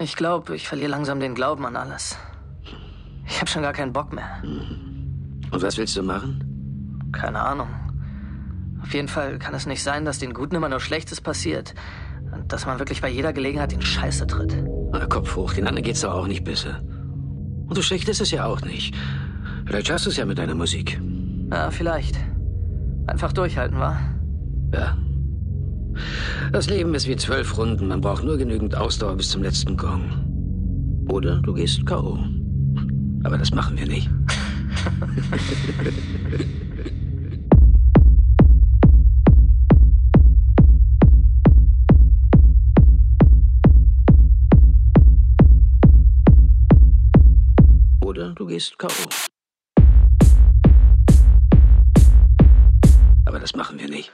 Ich glaube, ich verliere langsam den Glauben an alles. Ich habe schon gar keinen Bock mehr. Und was willst du machen? Keine Ahnung. Auf jeden Fall kann es nicht sein, dass den Guten immer nur Schlechtes passiert. Und dass man wirklich bei jeder Gelegenheit in Scheiße tritt. Na, Kopf hoch, den anderen geht's doch auch nicht besser. Und so schlecht ist es ja auch nicht. Vielleicht schaffst du es ja mit deiner Musik. Ja, vielleicht. Einfach durchhalten, wa? Ja. Das Leben ist wie zwölf Runden. Man braucht nur genügend Ausdauer bis zum letzten Gong. Oder du gehst K.O. Aber das machen wir nicht. Oder du gehst K.O. Aber das machen wir nicht.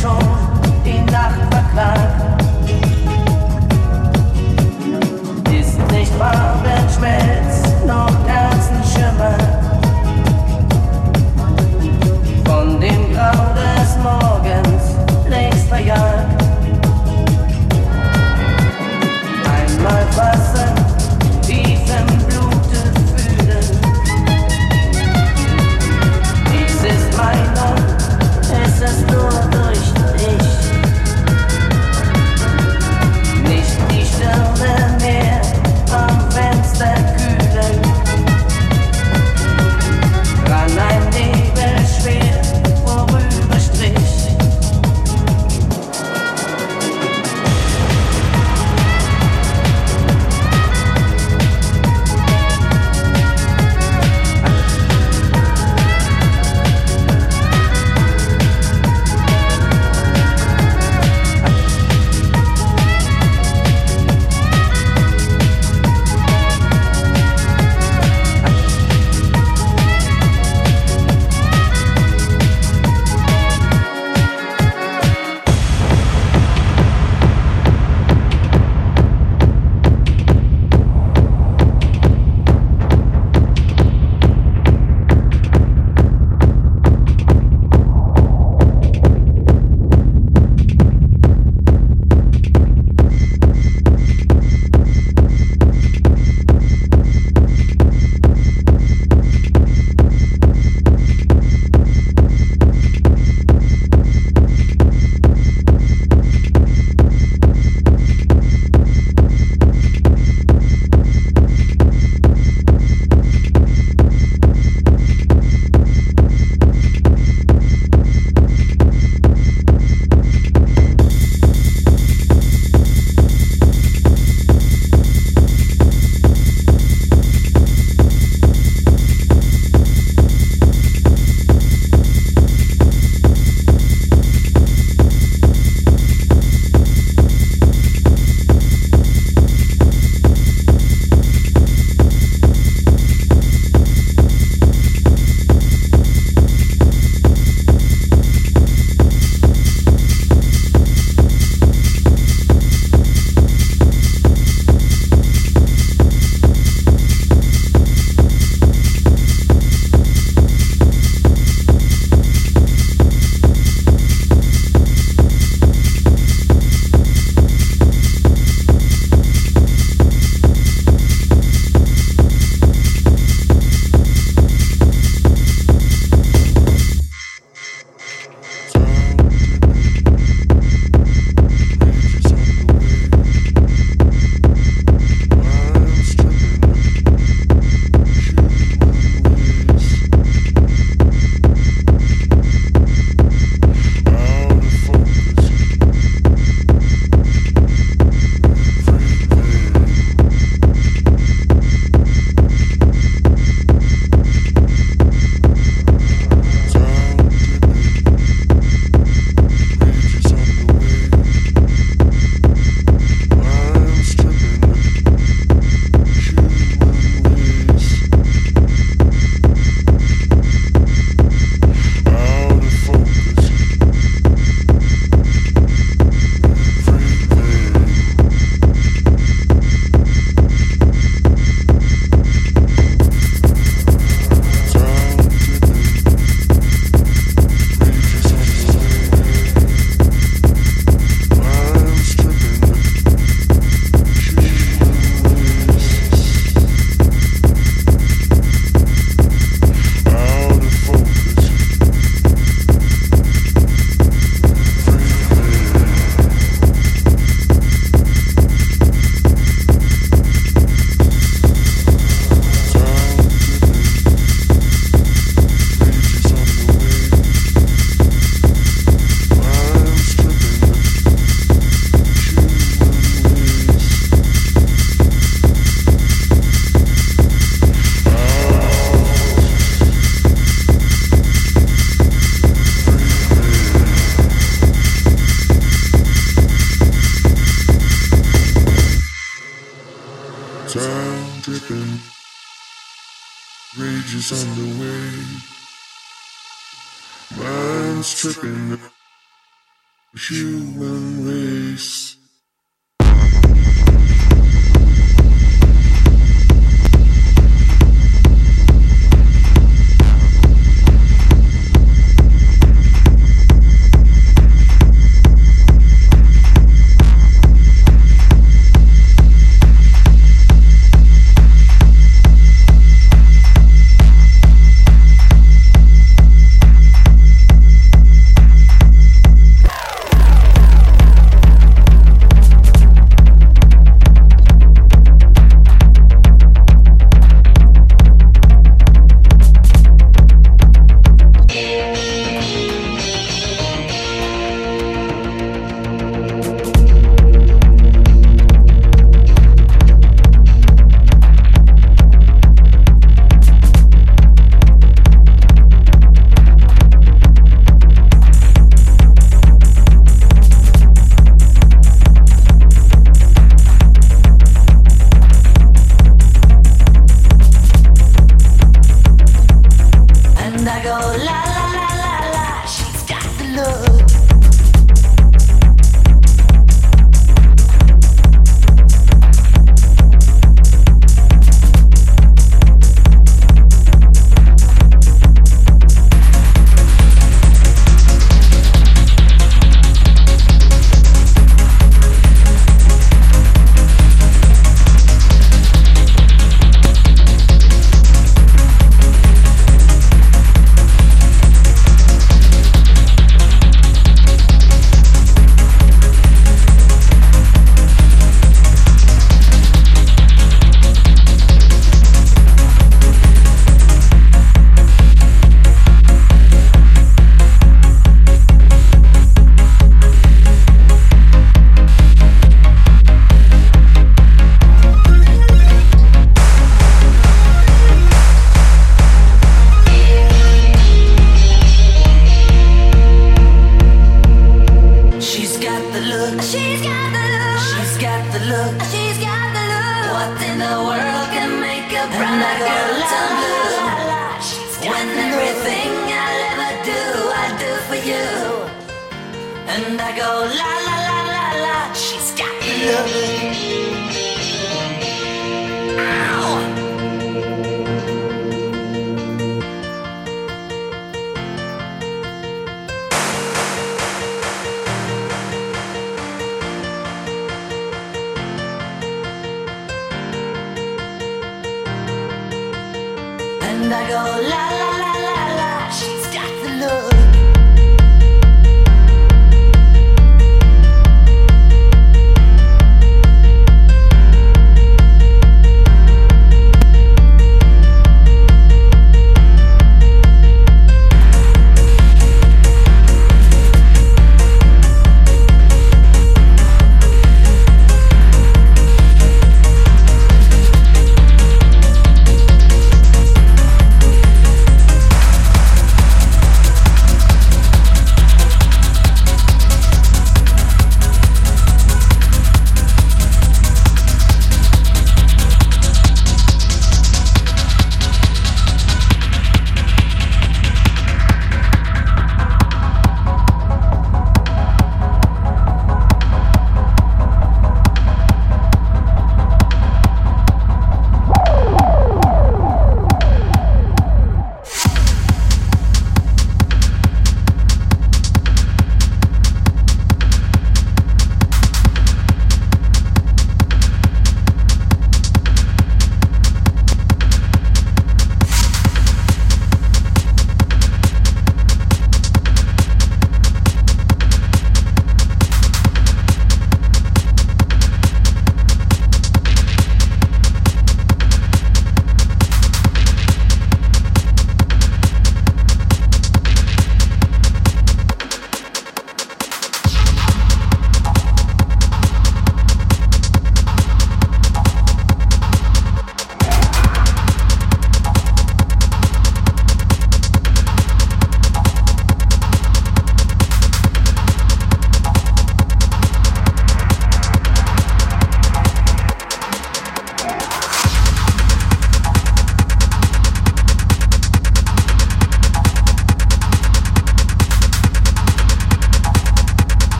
schon die Nacht verklagt. Ist nicht wahr, wenn Schmelz noch Herzen schimmert. Von dem Grau des Morgens längst verjagt. Einmal fast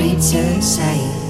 to say